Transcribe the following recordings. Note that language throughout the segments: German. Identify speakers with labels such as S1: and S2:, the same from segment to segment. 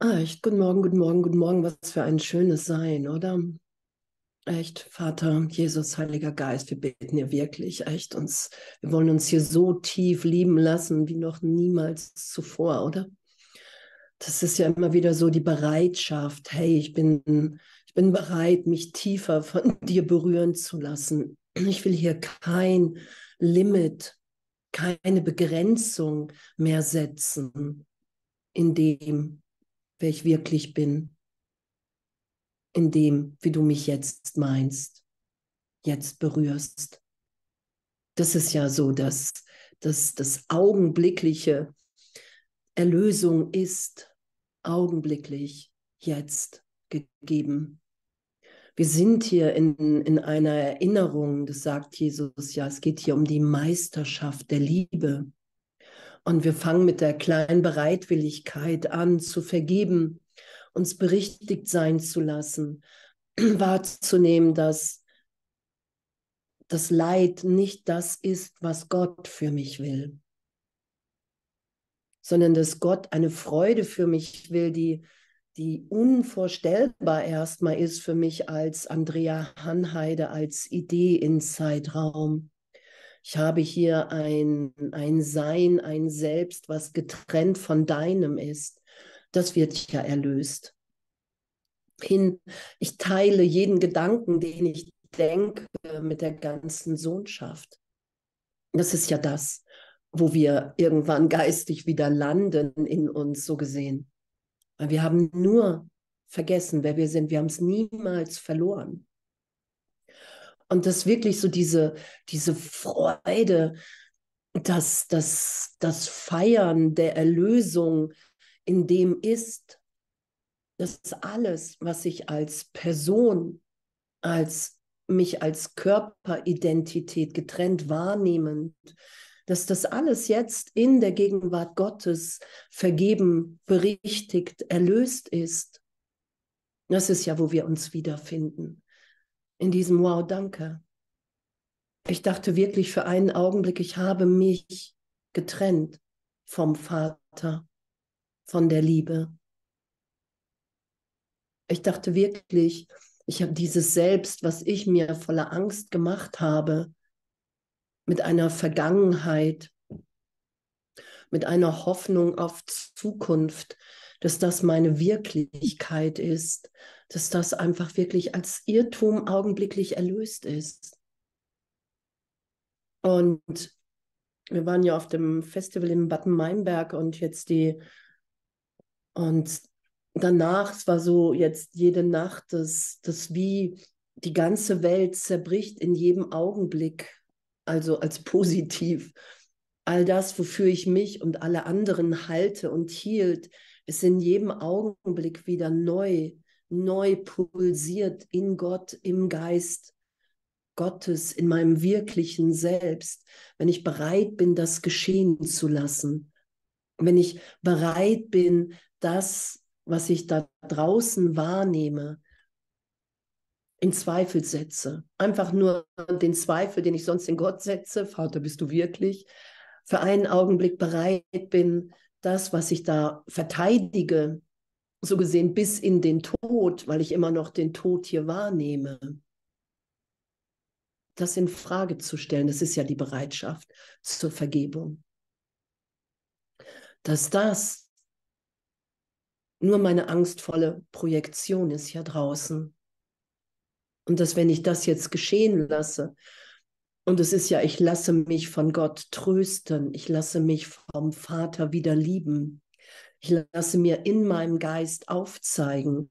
S1: Echt, guten Morgen, guten Morgen, guten Morgen. Was für ein schönes Sein, oder? Echt, Vater, Jesus, Heiliger Geist, wir beten dir wirklich, echt uns. Wir wollen uns hier so tief lieben lassen wie noch niemals zuvor, oder? Das ist ja immer wieder so die Bereitschaft. Hey, ich bin, ich bin bereit, mich tiefer von dir berühren zu lassen. Ich will hier kein Limit, keine Begrenzung mehr setzen in dem, wer ich wirklich bin, in dem, wie du mich jetzt meinst, jetzt berührst. Das ist ja so, dass, dass das augenblickliche Erlösung ist augenblicklich jetzt gegeben. Wir sind hier in, in einer Erinnerung, das sagt Jesus ja, es geht hier um die Meisterschaft der Liebe. Und wir fangen mit der kleinen Bereitwilligkeit an zu vergeben, uns berichtigt sein zu lassen, wahrzunehmen, dass das Leid nicht das ist, was Gott für mich will, sondern dass Gott eine Freude für mich will, die, die unvorstellbar erstmal ist für mich als Andrea Hanheide, als Idee in Zeitraum. Ich habe hier ein, ein Sein, ein Selbst, was getrennt von deinem ist. Das wird ja erlöst. Hin, ich teile jeden Gedanken, den ich denke, mit der ganzen Sohnschaft. Das ist ja das, wo wir irgendwann geistig wieder landen in uns, so gesehen. Wir haben nur vergessen, wer wir sind. Wir haben es niemals verloren. Und das wirklich so diese, diese Freude, das, das, das Feiern der Erlösung in dem ist, dass alles, was ich als Person, als mich als Körperidentität getrennt wahrnehmend, dass das alles jetzt in der Gegenwart Gottes vergeben, berichtigt, erlöst ist. Das ist ja, wo wir uns wiederfinden in diesem Wow, danke. Ich dachte wirklich für einen Augenblick, ich habe mich getrennt vom Vater, von der Liebe. Ich dachte wirklich, ich habe dieses Selbst, was ich mir voller Angst gemacht habe, mit einer Vergangenheit, mit einer Hoffnung auf Zukunft, dass das meine Wirklichkeit ist, dass das einfach wirklich als Irrtum augenblicklich erlöst ist. Und wir waren ja auf dem Festival in Bad Meinberg und jetzt die, und danach, es war so jetzt jede Nacht, dass das wie die ganze Welt zerbricht in jedem Augenblick, also als positiv. All das, wofür ich mich und alle anderen halte und hielt, ist in jedem Augenblick wieder neu neu pulsiert in Gott, im Geist Gottes, in meinem wirklichen Selbst, wenn ich bereit bin, das geschehen zu lassen, wenn ich bereit bin, das, was ich da draußen wahrnehme, in Zweifel setze. Einfach nur den Zweifel, den ich sonst in Gott setze, Vater, bist du wirklich, für einen Augenblick bereit bin, das, was ich da verteidige, so gesehen bis in den Tod, weil ich immer noch den Tod hier wahrnehme. Das in Frage zu stellen, das ist ja die Bereitschaft zur Vergebung. Dass das nur meine angstvolle Projektion ist hier draußen. Und dass wenn ich das jetzt geschehen lasse, und es ist ja, ich lasse mich von Gott trösten, ich lasse mich vom Vater wieder lieben, ich lasse mir in meinem Geist aufzeigen,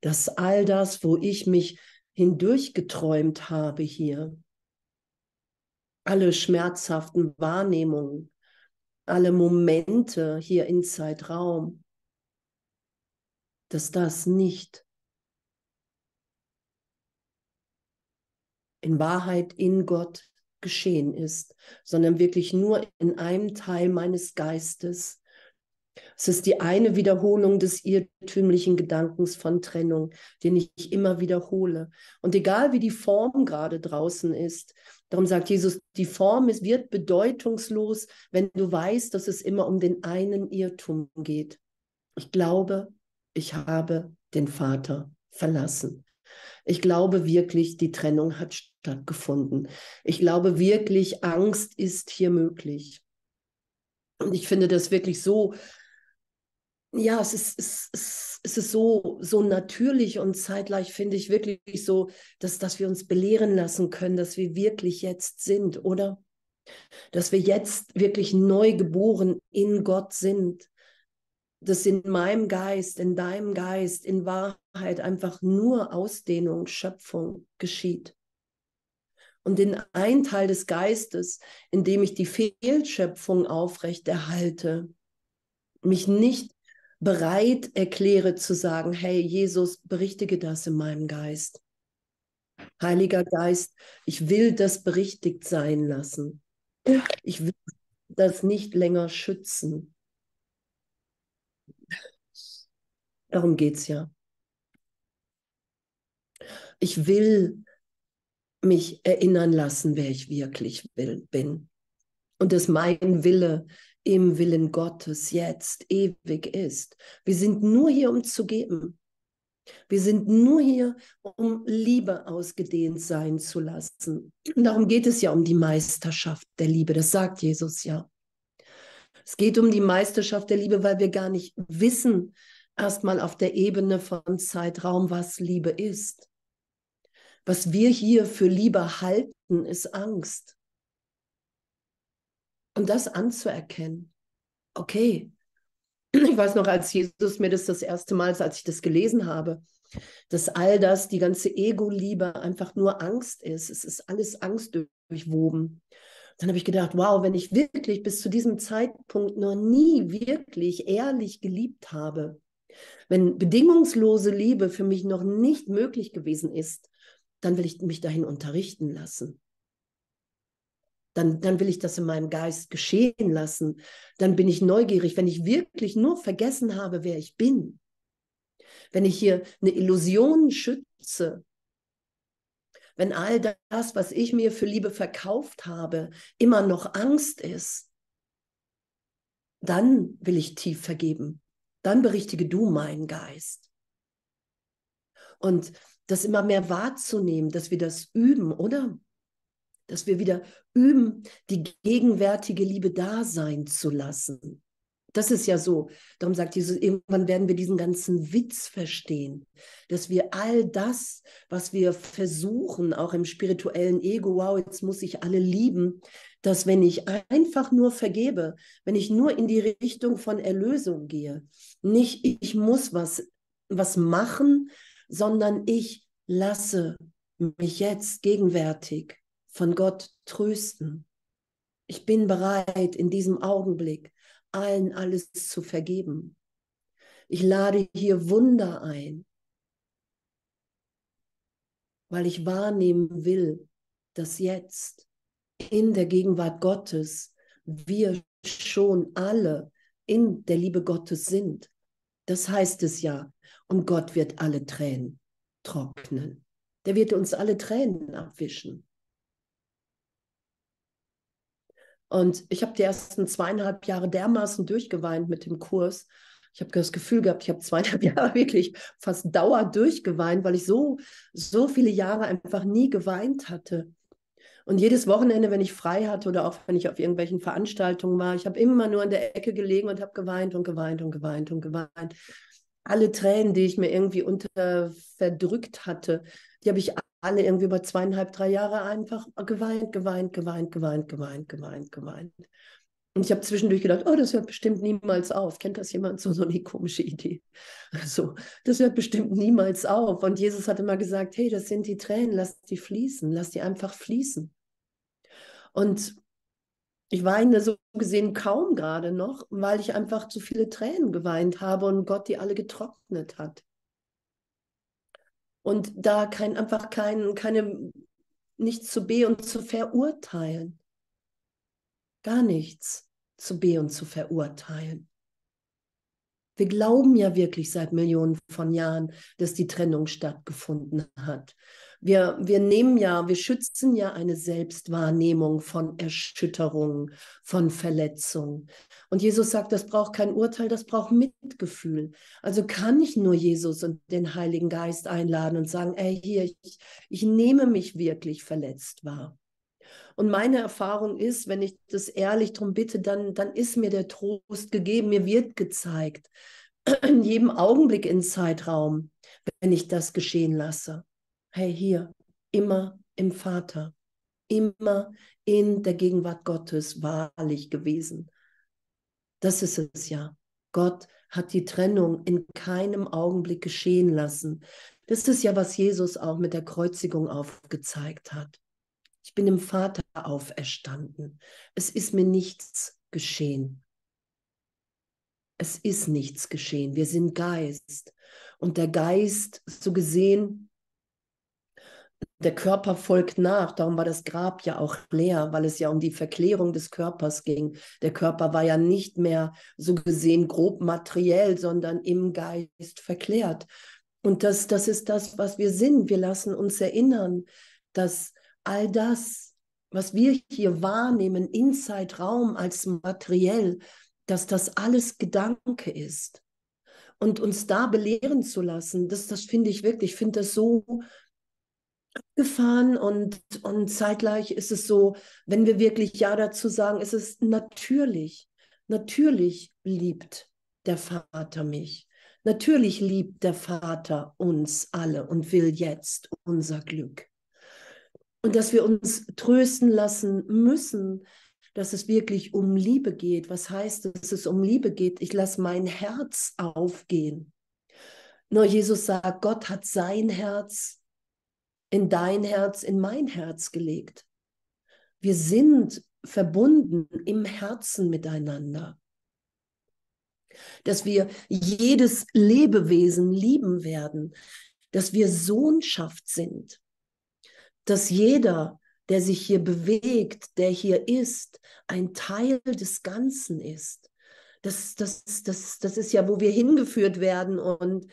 S1: dass all das, wo ich mich hindurchgeträumt habe hier, alle schmerzhaften Wahrnehmungen, alle Momente hier in Zeitraum, dass das nicht in Wahrheit in Gott geschehen ist, sondern wirklich nur in einem Teil meines Geistes, es ist die eine Wiederholung des irrtümlichen Gedankens von Trennung, den ich immer wiederhole. Und egal wie die Form gerade draußen ist, darum sagt Jesus, die Form ist, wird bedeutungslos, wenn du weißt, dass es immer um den einen Irrtum geht. Ich glaube, ich habe den Vater verlassen. Ich glaube wirklich, die Trennung hat stattgefunden. Ich glaube wirklich, Angst ist hier möglich. Und ich finde das wirklich so, ja, es ist, es, es, es ist so, so natürlich und zeitgleich finde ich wirklich so, dass, dass wir uns belehren lassen können, dass wir wirklich jetzt sind, oder? Dass wir jetzt wirklich neu geboren in Gott sind. Dass in meinem Geist, in deinem Geist, in Wahrheit einfach nur Ausdehnung, Schöpfung geschieht. Und in ein Teil des Geistes, in dem ich die Fehlschöpfung aufrechterhalte, mich nicht bereit erkläre zu sagen, hey Jesus, berichtige das in meinem Geist. Heiliger Geist, ich will das berichtigt sein lassen. Ich will das nicht länger schützen. Darum geht es ja. Ich will mich erinnern lassen, wer ich wirklich will, bin. Und dass mein Wille im Willen Gottes jetzt ewig ist. Wir sind nur hier, um zu geben. Wir sind nur hier, um Liebe ausgedehnt sein zu lassen. Und darum geht es ja um die Meisterschaft der Liebe. Das sagt Jesus ja. Es geht um die Meisterschaft der Liebe, weil wir gar nicht wissen, erstmal auf der Ebene von Zeitraum, was Liebe ist. Was wir hier für Liebe halten, ist Angst. Und das anzuerkennen. Okay, ich weiß noch, als Jesus mir das das erste Mal, als ich das gelesen habe, dass all das, die ganze Ego-Liebe einfach nur Angst ist. Es ist alles Angst durchwoben. Dann habe ich gedacht, wow, wenn ich wirklich bis zu diesem Zeitpunkt noch nie wirklich ehrlich geliebt habe, wenn bedingungslose Liebe für mich noch nicht möglich gewesen ist, dann will ich mich dahin unterrichten lassen dann, dann will ich das in meinem Geist geschehen lassen. Dann bin ich neugierig, wenn ich wirklich nur vergessen habe, wer ich bin. Wenn ich hier eine Illusion schütze, wenn all das, was ich mir für Liebe verkauft habe, immer noch Angst ist, dann will ich tief vergeben. Dann berichtige du meinen Geist. Und das immer mehr wahrzunehmen, dass wir das üben, oder? Dass wir wieder üben, die gegenwärtige Liebe da sein zu lassen. Das ist ja so. Darum sagt Jesus, irgendwann werden wir diesen ganzen Witz verstehen, dass wir all das, was wir versuchen, auch im spirituellen Ego, wow, jetzt muss ich alle lieben, dass wenn ich einfach nur vergebe, wenn ich nur in die Richtung von Erlösung gehe, nicht ich muss was, was machen, sondern ich lasse mich jetzt gegenwärtig von Gott trösten. Ich bin bereit, in diesem Augenblick allen alles zu vergeben. Ich lade hier Wunder ein, weil ich wahrnehmen will, dass jetzt in der Gegenwart Gottes wir schon alle in der Liebe Gottes sind. Das heißt es ja. Und Gott wird alle Tränen trocknen. Der wird uns alle Tränen abwischen. Und ich habe die ersten zweieinhalb Jahre dermaßen durchgeweint mit dem Kurs. Ich habe das Gefühl gehabt, ich habe zweieinhalb Jahre wirklich fast dauer durchgeweint, weil ich so, so viele Jahre einfach nie geweint hatte. Und jedes Wochenende, wenn ich frei hatte oder auch wenn ich auf irgendwelchen Veranstaltungen war, ich habe immer nur in der Ecke gelegen und habe geweint und geweint und geweint und geweint. Alle Tränen, die ich mir irgendwie unter verdrückt hatte, die habe ich alle irgendwie über zweieinhalb, drei Jahre einfach geweint, geweint, geweint, geweint, geweint, geweint, geweint. Und ich habe zwischendurch gedacht, oh, das hört bestimmt niemals auf. Kennt das jemand? So, so eine komische Idee. So, das hört bestimmt niemals auf. Und Jesus hat immer gesagt, hey, das sind die Tränen, lass die fließen, lass die einfach fließen. Und ich weine so gesehen kaum gerade noch, weil ich einfach zu viele Tränen geweint habe und Gott die alle getrocknet hat und da kein, einfach kein, keine, nichts zu be und zu verurteilen. Gar nichts zu be und zu verurteilen. Wir glauben ja wirklich seit Millionen von Jahren, dass die Trennung stattgefunden hat. Wir, wir nehmen ja, wir schützen ja eine Selbstwahrnehmung von Erschütterung, von Verletzung. Und Jesus sagt, das braucht kein Urteil, das braucht Mitgefühl. Also kann ich nur Jesus und den Heiligen Geist einladen und sagen, ey, hier, ich, ich nehme mich wirklich verletzt wahr. Und meine Erfahrung ist, wenn ich das ehrlich darum bitte, dann, dann ist mir der Trost gegeben, mir wird gezeigt, in jedem Augenblick in Zeitraum, wenn ich das geschehen lasse. Hey, hier, immer im Vater, immer in der Gegenwart Gottes wahrlich gewesen. Das ist es ja. Gott hat die Trennung in keinem Augenblick geschehen lassen. Das ist ja, was Jesus auch mit der Kreuzigung aufgezeigt hat. Ich bin im Vater auferstanden. Es ist mir nichts geschehen. Es ist nichts geschehen. Wir sind Geist. Und der Geist, so gesehen, der Körper folgt nach. Darum war das Grab ja auch leer, weil es ja um die Verklärung des Körpers ging. Der Körper war ja nicht mehr so gesehen grob materiell, sondern im Geist verklärt. Und das, das ist das, was wir sind. Wir lassen uns erinnern, dass all das, was wir hier wahrnehmen in Zeitraum als materiell, dass das alles Gedanke ist. Und uns da belehren zu lassen, das, das finde ich wirklich, ich finde das so gefahren und, und zeitgleich ist es so, wenn wir wirklich Ja dazu sagen, ist es natürlich. Natürlich liebt der Vater mich. Natürlich liebt der Vater uns alle und will jetzt unser Glück. Und dass wir uns trösten lassen müssen, dass es wirklich um Liebe geht. Was heißt, dass es um Liebe geht? Ich lasse mein Herz aufgehen. Nur Jesus sagt, Gott hat sein Herz in dein Herz, in mein Herz gelegt. Wir sind verbunden im Herzen miteinander. Dass wir jedes Lebewesen lieben werden, dass wir Sohnschaft sind dass jeder, der sich hier bewegt, der hier ist, ein Teil des Ganzen ist. Das, das, das, das ist ja, wo wir hingeführt werden und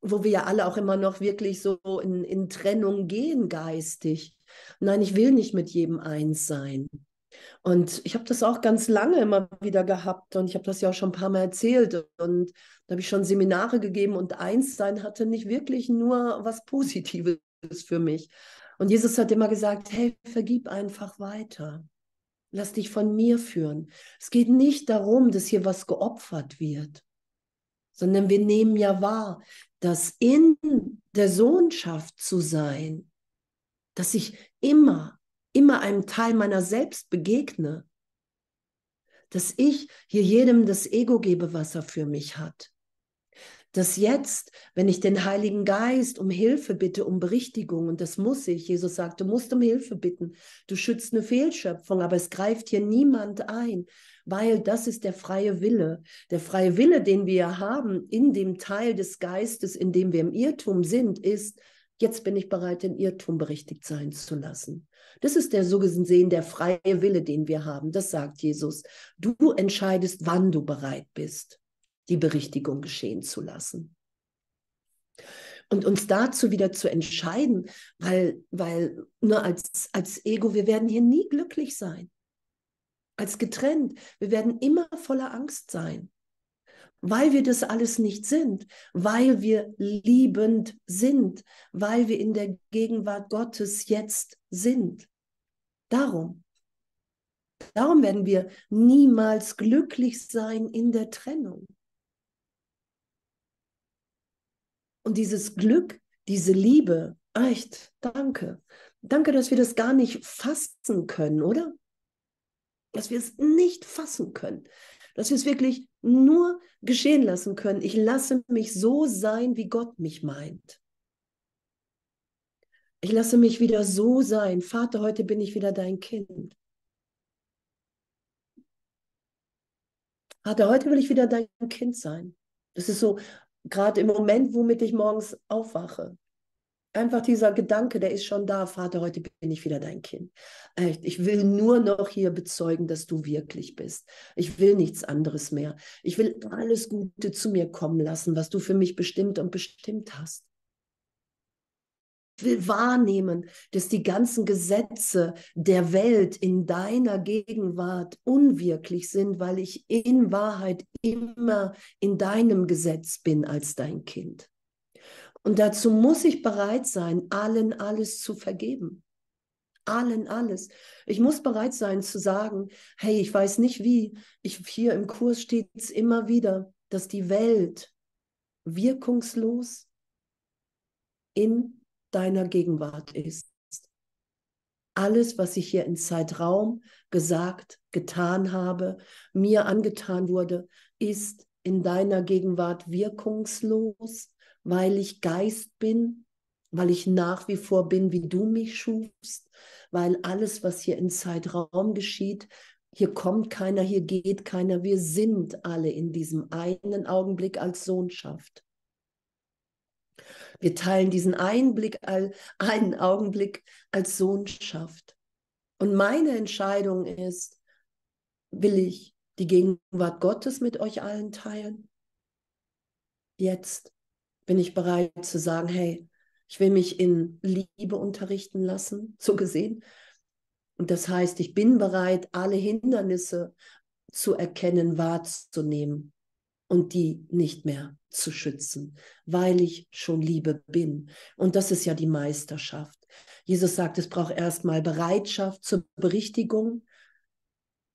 S1: wo wir ja alle auch immer noch wirklich so in, in Trennung gehen geistig. Nein, ich will nicht mit jedem eins sein. Und ich habe das auch ganz lange immer wieder gehabt und ich habe das ja auch schon ein paar Mal erzählt und da habe ich schon Seminare gegeben und eins sein hatte nicht wirklich nur was Positives für mich. Und Jesus hat immer gesagt, hey, vergib einfach weiter. Lass dich von mir führen. Es geht nicht darum, dass hier was geopfert wird, sondern wir nehmen ja wahr, dass in der Sohnschaft zu sein, dass ich immer, immer einem Teil meiner selbst begegne, dass ich hier jedem das Ego gebe, was er für mich hat, dass jetzt, wenn ich den Heiligen Geist um Hilfe bitte, um Berichtigung, und das muss ich, Jesus sagt, du musst um Hilfe bitten, du schützt eine Fehlschöpfung, aber es greift hier niemand ein, weil das ist der freie Wille. Der freie Wille, den wir haben in dem Teil des Geistes, in dem wir im Irrtum sind, ist, jetzt bin ich bereit, den Irrtum berichtigt sein zu lassen. Das ist der so gesehen der freie Wille, den wir haben. Das sagt Jesus. Du entscheidest, wann du bereit bist die Berichtigung geschehen zu lassen. Und uns dazu wieder zu entscheiden, weil, weil nur als, als Ego, wir werden hier nie glücklich sein. Als getrennt, wir werden immer voller Angst sein, weil wir das alles nicht sind, weil wir liebend sind, weil wir in der Gegenwart Gottes jetzt sind. Darum. Darum werden wir niemals glücklich sein in der Trennung. Und dieses Glück, diese Liebe, echt, danke. Danke, dass wir das gar nicht fassen können, oder? Dass wir es nicht fassen können. Dass wir es wirklich nur geschehen lassen können. Ich lasse mich so sein, wie Gott mich meint. Ich lasse mich wieder so sein. Vater, heute bin ich wieder dein Kind. Vater, heute will ich wieder dein Kind sein. Das ist so, gerade im Moment, womit ich morgens aufwache. Einfach dieser Gedanke, der ist schon da, Vater, heute bin ich wieder dein Kind. Ich will nur noch hier bezeugen, dass du wirklich bist. Ich will nichts anderes mehr. Ich will alles Gute zu mir kommen lassen, was du für mich bestimmt und bestimmt hast. Ich will wahrnehmen, dass die ganzen Gesetze der Welt in deiner Gegenwart unwirklich sind, weil ich in Wahrheit immer in deinem Gesetz bin als dein Kind. Und dazu muss ich bereit sein, allen alles zu vergeben. Allen alles. Ich muss bereit sein zu sagen, hey, ich weiß nicht wie. Ich, hier im Kurs steht es immer wieder, dass die Welt wirkungslos in deiner Gegenwart ist. Alles, was ich hier in Zeitraum gesagt, getan habe, mir angetan wurde, ist in deiner Gegenwart wirkungslos weil ich Geist bin, weil ich nach wie vor bin, wie du mich schufst, weil alles, was hier in Zeitraum geschieht, hier kommt keiner, hier geht keiner, wir sind alle in diesem einen Augenblick als Sohnschaft. Wir teilen diesen Einblick, einen Augenblick als Sohnschaft. Und meine Entscheidung ist, will ich die Gegenwart Gottes mit euch allen teilen? Jetzt bin ich bereit zu sagen, hey, ich will mich in Liebe unterrichten lassen, so gesehen. Und das heißt, ich bin bereit, alle Hindernisse zu erkennen, wahrzunehmen und die nicht mehr zu schützen, weil ich schon Liebe bin. Und das ist ja die Meisterschaft. Jesus sagt, es braucht erstmal Bereitschaft zur Berichtigung,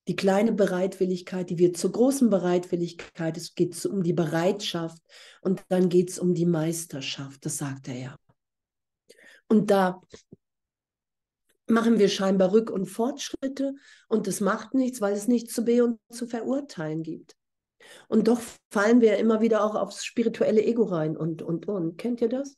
S1: die kleine Bereitwilligkeit, die wird zur großen Bereitwilligkeit. Es geht um die Bereitschaft und dann geht es um die Meisterschaft, das sagt er ja. Und da machen wir scheinbar Rück- und Fortschritte und das macht nichts, weil es nichts zu be- und zu verurteilen gibt. Und doch fallen wir immer wieder auch aufs spirituelle Ego rein und, und, und. Kennt ihr das?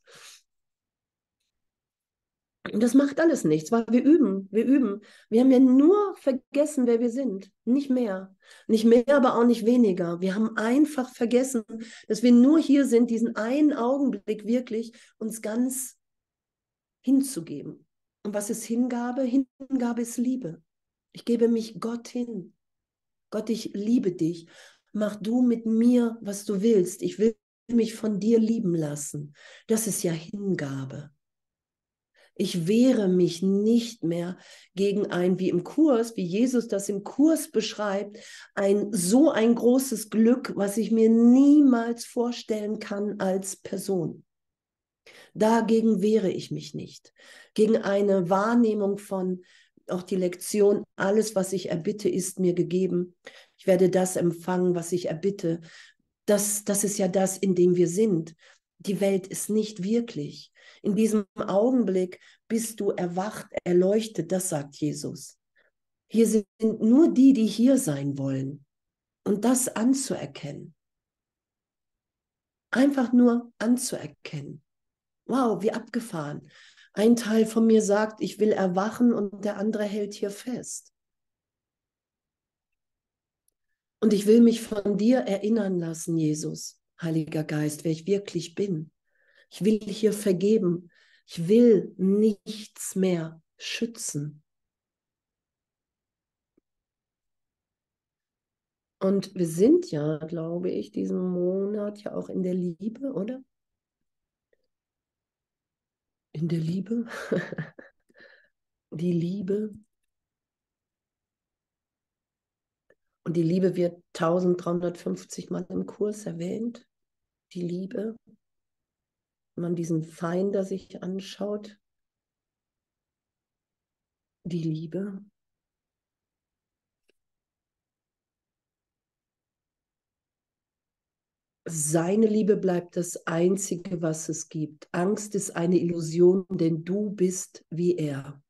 S1: Und das macht alles nichts, weil wir üben, wir üben. Wir haben ja nur vergessen, wer wir sind, nicht mehr. Nicht mehr, aber auch nicht weniger. Wir haben einfach vergessen, dass wir nur hier sind, diesen einen Augenblick wirklich uns ganz hinzugeben. Und was ist Hingabe? Hingabe ist Liebe. Ich gebe mich Gott hin. Gott, ich liebe dich. Mach du mit mir, was du willst. Ich will mich von dir lieben lassen. Das ist ja Hingabe. Ich wehre mich nicht mehr gegen ein, wie im Kurs, wie Jesus das im Kurs beschreibt, ein so ein großes Glück, was ich mir niemals vorstellen kann als Person. Dagegen wehre ich mich nicht. Gegen eine Wahrnehmung von, auch die Lektion, alles, was ich erbitte, ist mir gegeben. Ich werde das empfangen, was ich erbitte. Das, das ist ja das, in dem wir sind. Die Welt ist nicht wirklich. In diesem Augenblick bist du erwacht, erleuchtet, das sagt Jesus. Hier sind nur die, die hier sein wollen. Und das anzuerkennen. Einfach nur anzuerkennen. Wow, wie abgefahren. Ein Teil von mir sagt, ich will erwachen und der andere hält hier fest. Und ich will mich von dir erinnern lassen, Jesus, Heiliger Geist, wer ich wirklich bin. Ich will hier vergeben. Ich will nichts mehr schützen. Und wir sind ja, glaube ich, diesen Monat ja auch in der Liebe, oder? In der Liebe. die Liebe. Und die Liebe wird 1350 Mal im Kurs erwähnt. Die Liebe man diesen Feinder sich anschaut, die Liebe. Seine Liebe bleibt das Einzige, was es gibt. Angst ist eine Illusion, denn du bist wie er.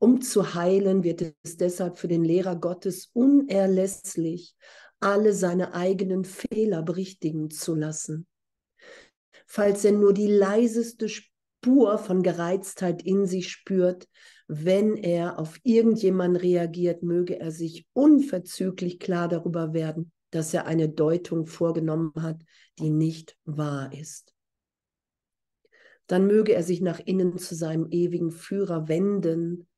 S1: Um zu heilen, wird es deshalb für den Lehrer Gottes unerlässlich, alle seine eigenen Fehler berichtigen zu lassen falls er nur die leiseste Spur von Gereiztheit in sich spürt, wenn er auf irgendjemanden reagiert, möge er sich unverzüglich klar darüber werden, dass er eine Deutung vorgenommen hat, die nicht wahr ist. dann möge er sich nach innen zu seinem ewigen Führer wenden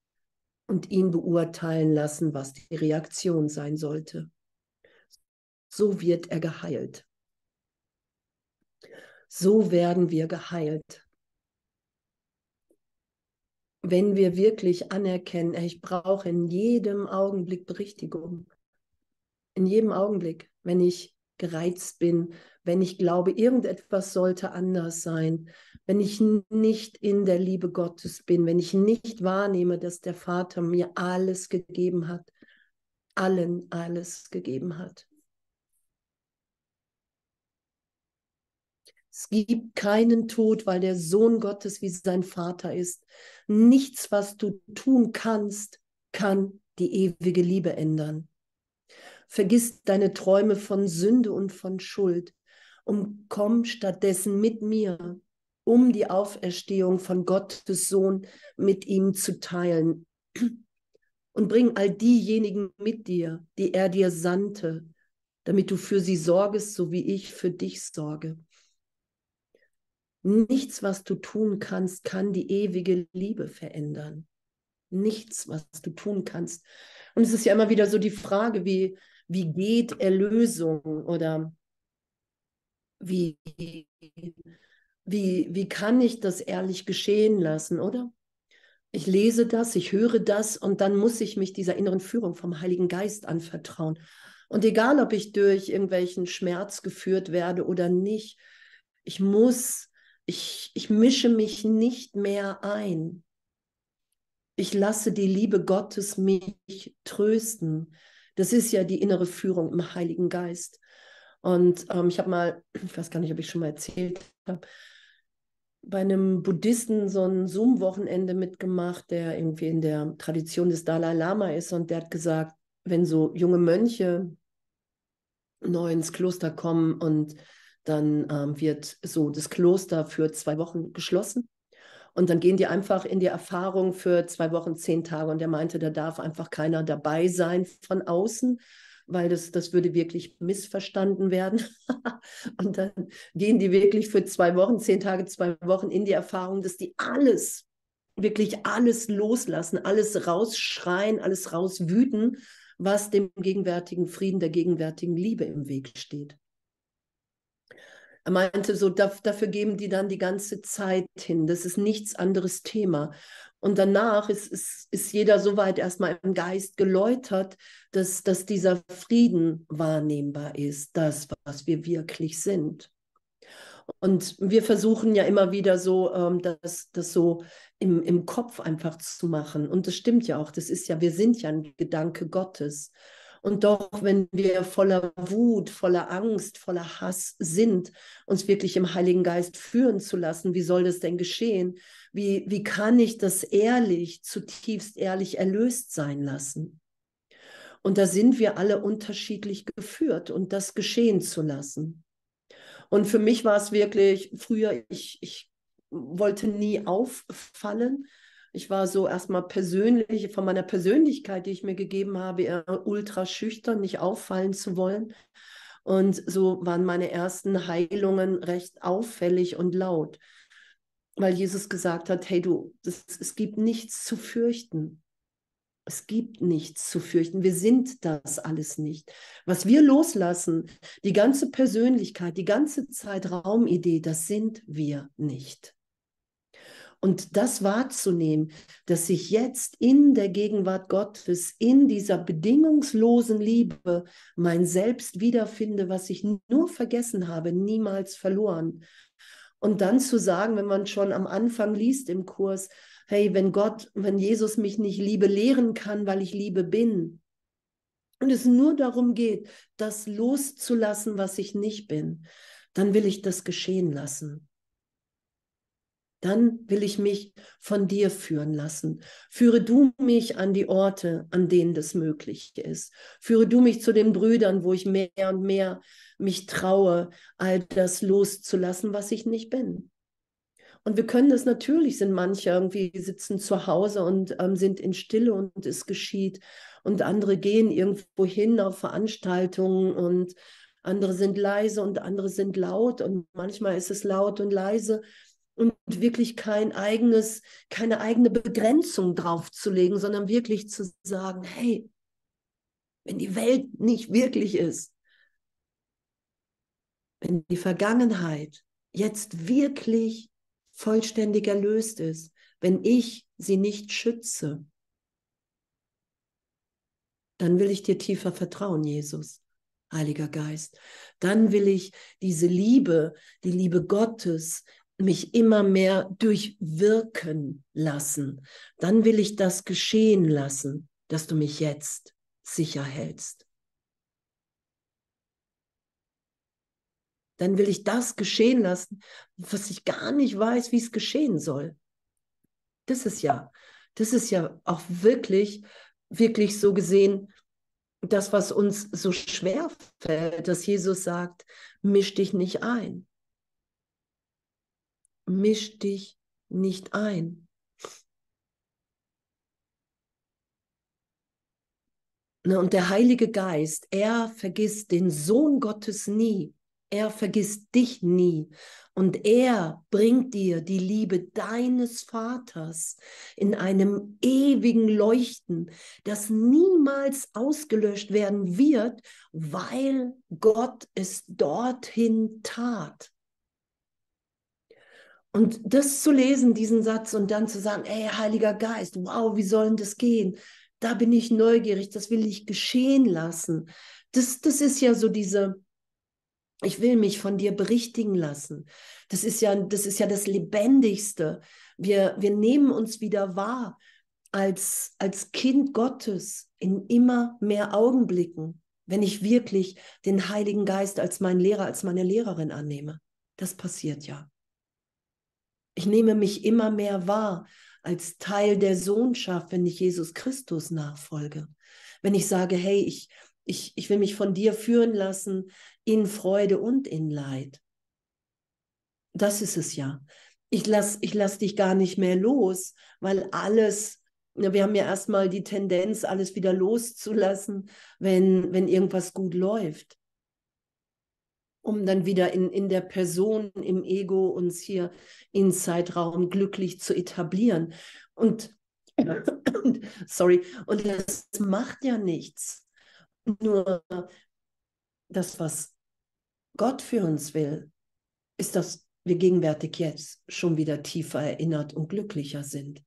S1: und ihn beurteilen lassen, was die Reaktion sein sollte. So wird er geheilt. So werden wir geheilt. Wenn wir wirklich anerkennen, ich brauche in jedem Augenblick Berichtigung. In jedem Augenblick, wenn ich gereizt bin, wenn ich glaube, irgendetwas sollte anders sein, wenn ich nicht in der Liebe Gottes bin, wenn ich nicht wahrnehme, dass der Vater mir alles gegeben hat, allen alles gegeben hat. Es gibt keinen Tod, weil der Sohn Gottes wie sein Vater ist. Nichts, was du tun kannst, kann die ewige Liebe ändern. Vergiss deine Träume von Sünde und von Schuld und komm stattdessen mit mir um die Auferstehung von Gottes Sohn mit ihm zu teilen. Und bring all diejenigen mit dir, die er dir sandte, damit du für sie sorgest, so wie ich für dich sorge. Nichts, was du tun kannst, kann die ewige Liebe verändern. Nichts, was du tun kannst. Und es ist ja immer wieder so die Frage, wie, wie geht Erlösung oder wie, wie, wie kann ich das ehrlich geschehen lassen, oder? Ich lese das, ich höre das und dann muss ich mich dieser inneren Führung vom Heiligen Geist anvertrauen. Und egal, ob ich durch irgendwelchen Schmerz geführt werde oder nicht, ich muss, ich, ich mische mich nicht mehr ein. Ich lasse die Liebe Gottes mich trösten. Das ist ja die innere Führung im Heiligen Geist. Und ähm, ich habe mal, ich weiß gar nicht, ob ich schon mal erzählt habe, bei einem Buddhisten so ein Zoom-Wochenende mitgemacht, der irgendwie in der Tradition des Dalai Lama ist. Und der hat gesagt, wenn so junge Mönche neu ins Kloster kommen und dann ähm, wird so das Kloster für zwei Wochen geschlossen. Und dann gehen die einfach in die Erfahrung für zwei Wochen, zehn Tage. Und er meinte, da darf einfach keiner dabei sein von außen weil das, das würde wirklich missverstanden werden. und dann gehen die wirklich für zwei Wochen, zehn Tage, zwei Wochen in die Erfahrung, dass die alles, wirklich alles loslassen, alles rausschreien, alles rauswüten, was dem gegenwärtigen Frieden, der gegenwärtigen Liebe im Weg steht. Er meinte so, dafür geben die dann die ganze Zeit hin. Das ist nichts anderes Thema. Und danach ist, ist, ist jeder soweit erstmal im Geist geläutert, dass, dass dieser Frieden wahrnehmbar ist, das, was wir wirklich sind. Und wir versuchen ja immer wieder so, ähm, das, das so im, im Kopf einfach zu machen. Und das stimmt ja auch. Das ist ja, wir sind ja ein Gedanke Gottes. Und doch, wenn wir voller Wut, voller Angst, voller Hass sind, uns wirklich im Heiligen Geist führen zu lassen, wie soll das denn geschehen? Wie, wie kann ich das ehrlich, zutiefst ehrlich erlöst sein lassen? Und da sind wir alle unterschiedlich geführt und das geschehen zu lassen. Und für mich war es wirklich früher, ich, ich wollte nie auffallen. Ich war so erstmal persönlich, von meiner Persönlichkeit, die ich mir gegeben habe, eher ultra schüchtern, nicht auffallen zu wollen. Und so waren meine ersten Heilungen recht auffällig und laut, weil Jesus gesagt hat, hey du, das, es gibt nichts zu fürchten. Es gibt nichts zu fürchten. Wir sind das alles nicht. Was wir loslassen, die ganze Persönlichkeit, die ganze Zeitraumidee, das sind wir nicht. Und das wahrzunehmen, dass ich jetzt in der Gegenwart Gottes, in dieser bedingungslosen Liebe mein Selbst wiederfinde, was ich nur vergessen habe, niemals verloren. Und dann zu sagen, wenn man schon am Anfang liest im Kurs, hey, wenn Gott, wenn Jesus mich nicht Liebe lehren kann, weil ich Liebe bin, und es nur darum geht, das loszulassen, was ich nicht bin, dann will ich das geschehen lassen dann will ich mich von dir führen lassen. Führe du mich an die Orte, an denen das möglich ist. Führe du mich zu den Brüdern, wo ich mehr und mehr mich traue, all das loszulassen, was ich nicht bin. Und wir können das natürlich, sind manche irgendwie sitzen zu Hause und ähm, sind in Stille und es geschieht. Und andere gehen irgendwo hin auf Veranstaltungen und andere sind leise und andere sind laut. Und manchmal ist es laut und leise. Und wirklich kein eigenes, keine eigene Begrenzung draufzulegen, sondern wirklich zu sagen, hey, wenn die Welt nicht wirklich ist, wenn die Vergangenheit jetzt wirklich vollständig erlöst ist, wenn ich sie nicht schütze, dann will ich dir tiefer vertrauen, Jesus, Heiliger Geist. Dann will ich diese Liebe, die Liebe Gottes, mich immer mehr durchwirken lassen. Dann will ich das geschehen lassen, dass du mich jetzt sicher hältst. Dann will ich das geschehen lassen, was ich gar nicht weiß, wie es geschehen soll. Das ist ja, das ist ja auch wirklich, wirklich so gesehen, das, was uns so schwer fällt, dass Jesus sagt, misch dich nicht ein misch dich nicht ein. Und der Heilige Geist, er vergisst den Sohn Gottes nie. Er vergisst dich nie. Und er bringt dir die Liebe deines Vaters in einem ewigen Leuchten, das niemals ausgelöscht werden wird, weil Gott es dorthin tat. Und das zu lesen, diesen Satz, und dann zu sagen, ey, Heiliger Geist, wow, wie soll denn das gehen? Da bin ich neugierig, das will ich geschehen lassen. Das, das ist ja so diese, ich will mich von dir berichtigen lassen. Das ist ja das, ist ja das Lebendigste. Wir, wir nehmen uns wieder wahr als, als Kind Gottes in immer mehr Augenblicken, wenn ich wirklich den Heiligen Geist als meinen Lehrer, als meine Lehrerin annehme. Das passiert ja. Ich nehme mich immer mehr wahr als Teil der Sohnschaft, wenn ich Jesus Christus nachfolge. Wenn ich sage, hey, ich, ich, ich will mich von dir führen lassen in Freude und in Leid. Das ist es ja. Ich lasse ich lass dich gar nicht mehr los, weil alles, wir haben ja erstmal die Tendenz, alles wieder loszulassen, wenn, wenn irgendwas gut läuft um dann wieder in, in der Person, im Ego uns hier in Zeitraum glücklich zu etablieren. Und sorry, und das macht ja nichts. Nur das, was Gott für uns will, ist, dass wir gegenwärtig jetzt schon wieder tiefer erinnert und glücklicher sind.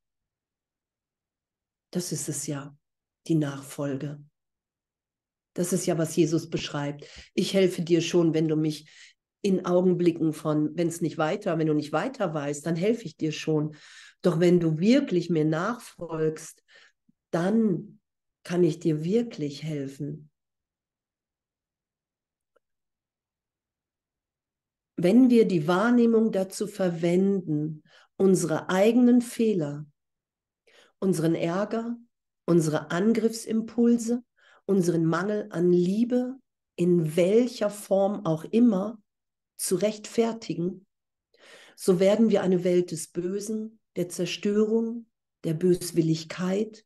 S1: Das ist es ja, die Nachfolge. Das ist ja, was Jesus beschreibt. Ich helfe dir schon, wenn du mich in Augenblicken von, wenn es nicht weiter, wenn du nicht weiter weißt, dann helfe ich dir schon. Doch wenn du wirklich mir nachfolgst, dann kann ich dir wirklich helfen. Wenn wir die Wahrnehmung dazu verwenden, unsere eigenen Fehler, unseren Ärger, unsere Angriffsimpulse, unseren Mangel an Liebe in welcher Form auch immer zu rechtfertigen, so werden wir eine Welt des Bösen, der Zerstörung, der Böswilligkeit,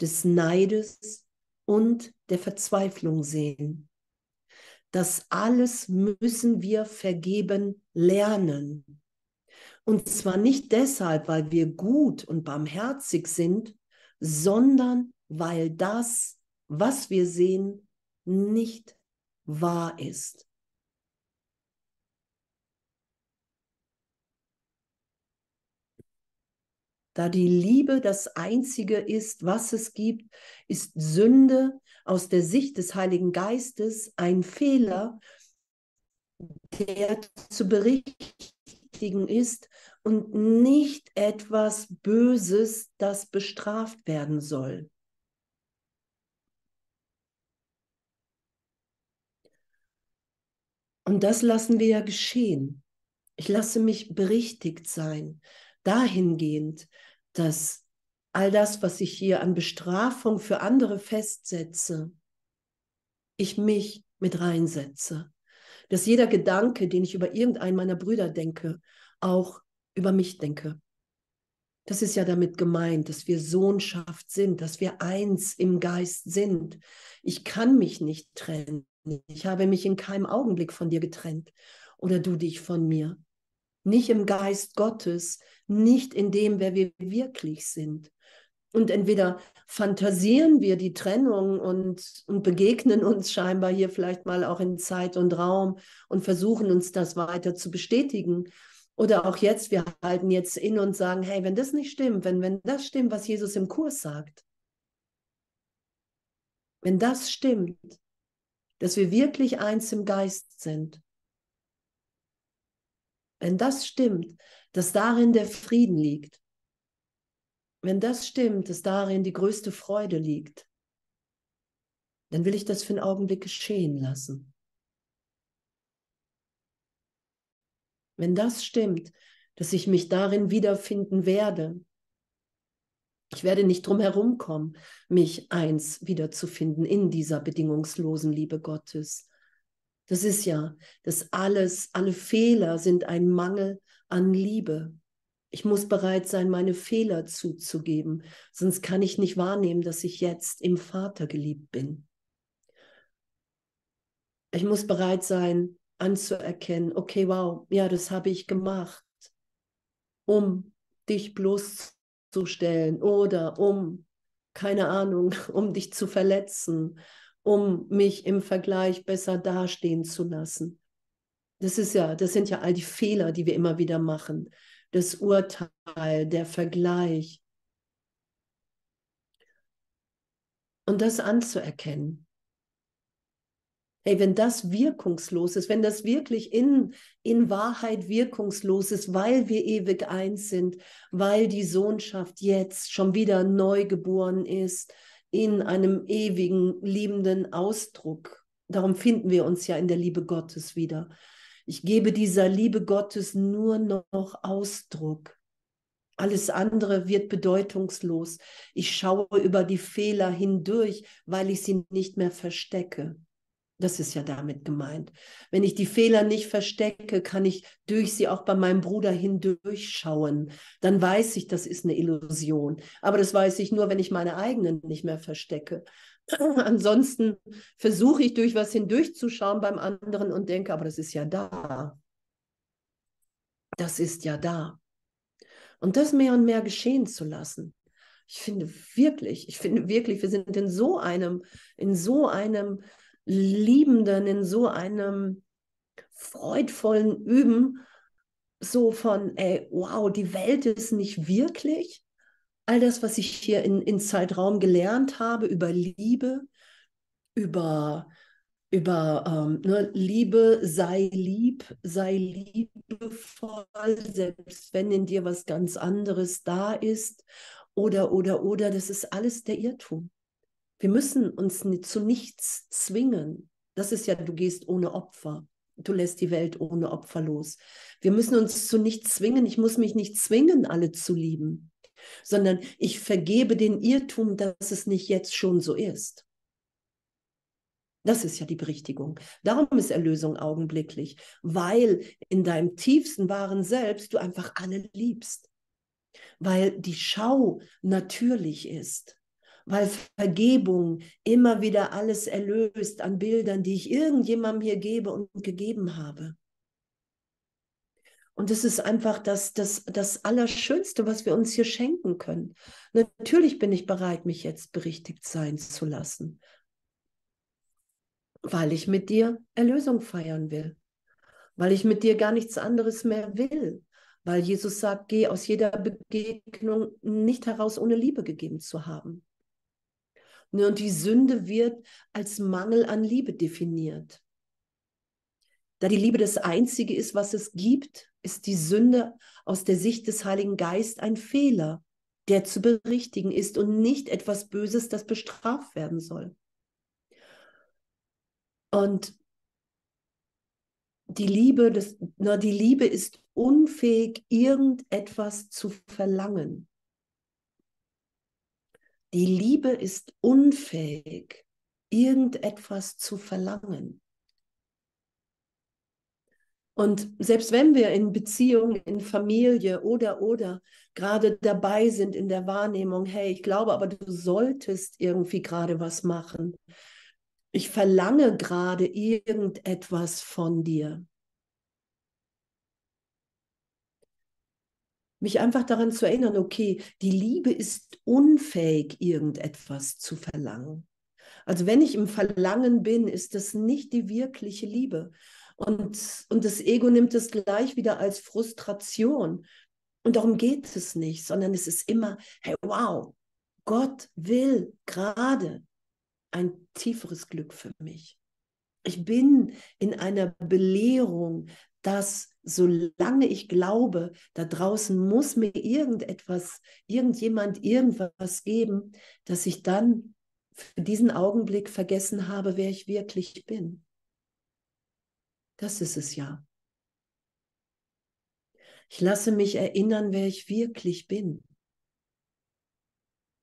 S1: des Neides und der Verzweiflung sehen. Das alles müssen wir vergeben lernen. Und zwar nicht deshalb, weil wir gut und barmherzig sind, sondern weil das was wir sehen, nicht wahr ist. Da die Liebe das Einzige ist, was es gibt, ist Sünde aus der Sicht des Heiligen Geistes ein Fehler, der zu berichtigen ist und nicht etwas Böses, das bestraft werden soll. Und das lassen wir ja geschehen. Ich lasse mich berichtigt sein, dahingehend, dass all das, was ich hier an Bestrafung für andere festsetze, ich mich mit reinsetze. Dass jeder Gedanke, den ich über irgendeinen meiner Brüder denke, auch über mich denke. Das ist ja damit gemeint, dass wir Sohnschaft sind, dass wir eins im Geist sind. Ich kann mich nicht trennen. Ich habe mich in keinem Augenblick von dir getrennt oder du dich von mir. nicht im Geist Gottes, nicht in dem, wer wir wirklich sind. Und entweder fantasieren wir die Trennung und, und begegnen uns scheinbar hier vielleicht mal auch in Zeit und Raum und versuchen uns das weiter zu bestätigen. Oder auch jetzt, wir halten jetzt in und sagen, hey, wenn das nicht stimmt, wenn, wenn das stimmt, was Jesus im Kurs sagt, wenn das stimmt, dass wir wirklich eins im Geist sind, wenn das stimmt, dass darin der Frieden liegt, wenn das stimmt, dass darin die größte Freude liegt, dann will ich das für einen Augenblick geschehen lassen. Wenn das stimmt, dass ich mich darin wiederfinden werde, ich werde nicht drum herumkommen, mich eins wiederzufinden in dieser bedingungslosen Liebe Gottes. Das ist ja, dass alles, alle Fehler sind ein Mangel an Liebe. Ich muss bereit sein, meine Fehler zuzugeben, sonst kann ich nicht wahrnehmen, dass ich jetzt im Vater geliebt bin. Ich muss bereit sein, anzuerkennen, okay, wow, ja, das habe ich gemacht, um dich bloßzustellen oder um, keine Ahnung, um dich zu verletzen, um mich im Vergleich besser dastehen zu lassen. Das ist ja, das sind ja all die Fehler, die wir immer wieder machen das Urteil, der Vergleich. Und das anzuerkennen. Hey, wenn das wirkungslos ist, wenn das wirklich in, in Wahrheit wirkungslos ist, weil wir ewig eins sind, weil die Sohnschaft jetzt schon wieder neu geboren ist, in einem ewigen, liebenden Ausdruck. Darum finden wir uns ja in der Liebe Gottes wieder. Ich gebe dieser Liebe Gottes nur noch Ausdruck. Alles andere wird bedeutungslos. Ich schaue über die Fehler hindurch, weil ich sie nicht mehr verstecke. Das ist ja damit gemeint. Wenn ich die Fehler nicht verstecke, kann ich durch sie auch bei meinem Bruder hindurchschauen. Dann weiß ich, das ist eine Illusion. Aber das weiß ich nur, wenn ich meine eigenen nicht mehr verstecke. Ansonsten versuche ich durch was hindurchzuschauen beim anderen und denke, aber das ist ja da. Das ist ja da. Und das mehr und mehr geschehen zu lassen. Ich finde wirklich, ich finde wirklich, wir sind in so einem, in so einem liebenden, in so einem freudvollen Üben, so von, ey, wow, die Welt ist nicht wirklich, all das, was ich hier in, in Zeitraum gelernt habe über Liebe, über, über ähm, ne, Liebe, sei lieb, sei liebevoll, selbst wenn in dir was ganz anderes da ist, oder, oder, oder, das ist alles der Irrtum. Wir müssen uns zu nichts zwingen. Das ist ja, du gehst ohne Opfer. Du lässt die Welt ohne Opfer los. Wir müssen uns zu nichts zwingen. Ich muss mich nicht zwingen, alle zu lieben sondern ich vergebe den Irrtum, dass es nicht jetzt schon so ist. Das ist ja die Berichtigung. Darum ist Erlösung augenblicklich, weil in deinem tiefsten wahren Selbst du einfach alle liebst. Weil die Schau natürlich ist. Weil Vergebung immer wieder alles erlöst an Bildern, die ich irgendjemandem hier gebe und gegeben habe. Und das ist einfach das, das, das Allerschönste, was wir uns hier schenken können. Natürlich bin ich bereit, mich jetzt berichtigt sein zu lassen, weil ich mit dir Erlösung feiern will, weil ich mit dir gar nichts anderes mehr will, weil Jesus sagt, geh aus jeder Begegnung nicht heraus, ohne Liebe gegeben zu haben. Und die Sünde wird als Mangel an Liebe definiert. Da die Liebe das Einzige ist, was es gibt, ist die Sünde aus der Sicht des Heiligen Geist ein Fehler, der zu berichtigen ist und nicht etwas Böses, das bestraft werden soll. Und die Liebe, das, na, die Liebe ist unfähig, irgendetwas zu verlangen. Die Liebe ist unfähig, irgendetwas zu verlangen. Und selbst wenn wir in Beziehung, in Familie oder oder gerade dabei sind in der Wahrnehmung, hey, ich glaube aber, du solltest irgendwie gerade was machen. Ich verlange gerade irgendetwas von dir. Mich einfach daran zu erinnern, okay, die Liebe ist unfähig, irgendetwas zu verlangen. Also wenn ich im Verlangen bin, ist das nicht die wirkliche Liebe. Und, und das Ego nimmt es gleich wieder als Frustration. Und darum geht es nicht, sondern es ist immer, hey, wow, Gott will gerade ein tieferes Glück für mich. Ich bin in einer Belehrung, dass solange ich glaube, da draußen muss mir irgendetwas, irgendjemand irgendwas geben, dass ich dann für diesen Augenblick vergessen habe, wer ich wirklich bin. Das ist es ja. Ich lasse mich erinnern, wer ich wirklich bin.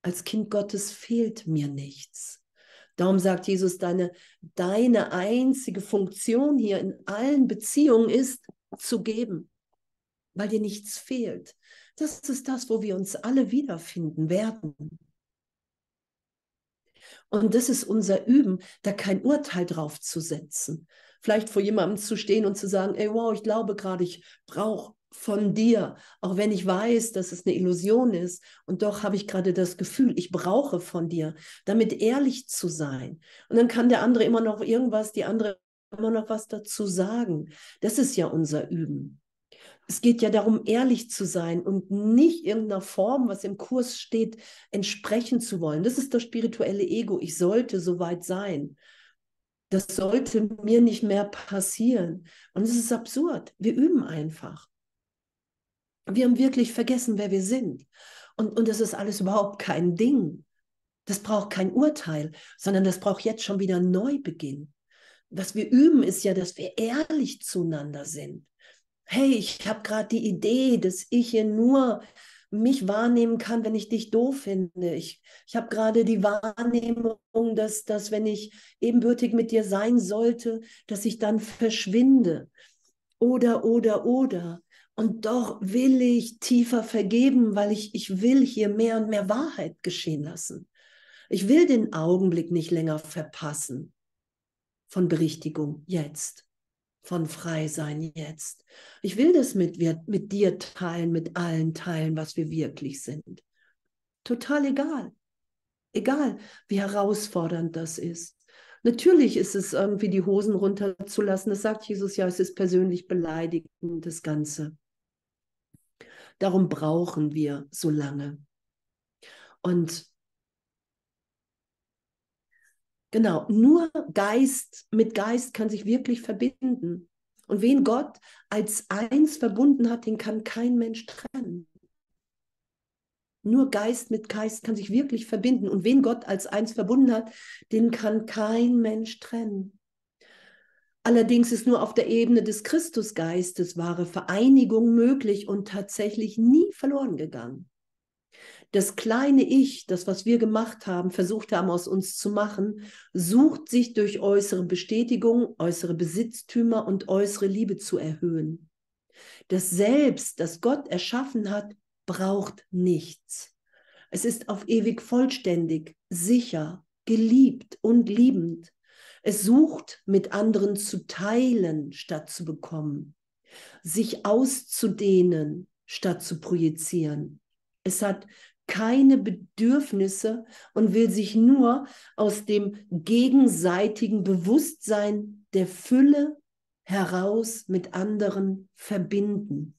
S1: Als Kind Gottes fehlt mir nichts. Darum sagt Jesus, deine, deine einzige Funktion hier in allen Beziehungen ist zu geben, weil dir nichts fehlt. Das ist das, wo wir uns alle wiederfinden werden. Und das ist unser Üben, da kein Urteil drauf zu setzen. Vielleicht vor jemandem zu stehen und zu sagen, ey, wow, ich glaube gerade, ich brauche von dir, auch wenn ich weiß, dass es eine Illusion ist. Und doch habe ich gerade das Gefühl, ich brauche von dir, damit ehrlich zu sein. Und dann kann der andere immer noch irgendwas, die andere immer noch was dazu sagen. Das ist ja unser Üben. Es geht ja darum, ehrlich zu sein und nicht irgendeiner Form, was im Kurs steht, entsprechen zu wollen. Das ist das spirituelle Ego. Ich sollte soweit sein. Das sollte mir nicht mehr passieren. Und es ist absurd. Wir üben einfach. Wir haben wirklich vergessen, wer wir sind. Und, und das ist alles überhaupt kein Ding. Das braucht kein Urteil, sondern das braucht jetzt schon wieder einen Neubeginn. Was wir üben, ist ja, dass wir ehrlich zueinander sind hey, ich habe gerade die Idee, dass ich hier nur mich wahrnehmen kann, wenn ich dich doof finde. Ich, ich habe gerade die Wahrnehmung, dass, dass wenn ich ebenbürtig mit dir sein sollte, dass ich dann verschwinde. Oder, oder, oder. Und doch will ich tiefer vergeben, weil ich, ich will hier mehr und mehr Wahrheit geschehen lassen. Ich will den Augenblick nicht länger verpassen von Berichtigung jetzt von Freisein jetzt. Ich will das mit, mit dir teilen, mit allen teilen, was wir wirklich sind. Total egal. Egal, wie herausfordernd das ist. Natürlich ist es irgendwie die Hosen runterzulassen. Das sagt Jesus ja, es ist persönlich beleidigend, das Ganze. Darum brauchen wir so lange. Und Genau, nur Geist mit Geist kann sich wirklich verbinden. Und wen Gott als eins verbunden hat, den kann kein Mensch trennen. Nur Geist mit Geist kann sich wirklich verbinden. Und wen Gott als eins verbunden hat, den kann kein Mensch trennen. Allerdings ist nur auf der Ebene des Christusgeistes wahre Vereinigung möglich und tatsächlich nie verloren gegangen das kleine Ich, das, was wir gemacht haben, versucht haben, aus uns zu machen, sucht sich durch äußere Bestätigung, äußere Besitztümer und äußere Liebe zu erhöhen. Das Selbst, das Gott erschaffen hat, braucht nichts. Es ist auf ewig vollständig, sicher, geliebt und liebend. Es sucht, mit anderen zu teilen, statt zu bekommen, sich auszudehnen, statt zu projizieren. Es hat keine Bedürfnisse und will sich nur aus dem gegenseitigen Bewusstsein der Fülle heraus mit anderen verbinden.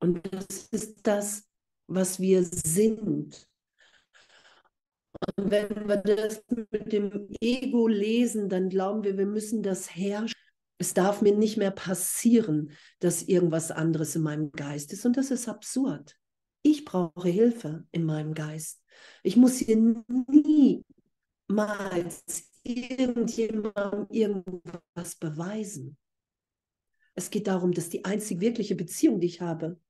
S1: Und das ist das, was wir sind. Und wenn wir das mit dem Ego lesen, dann glauben wir, wir müssen das herrschen es darf mir nicht mehr passieren, dass irgendwas anderes in meinem Geist ist. Und das ist absurd. Ich brauche Hilfe in meinem Geist. Ich muss hier niemals irgendjemandem irgendwas beweisen. Es geht darum, dass die einzig wirkliche Beziehung, die ich habe,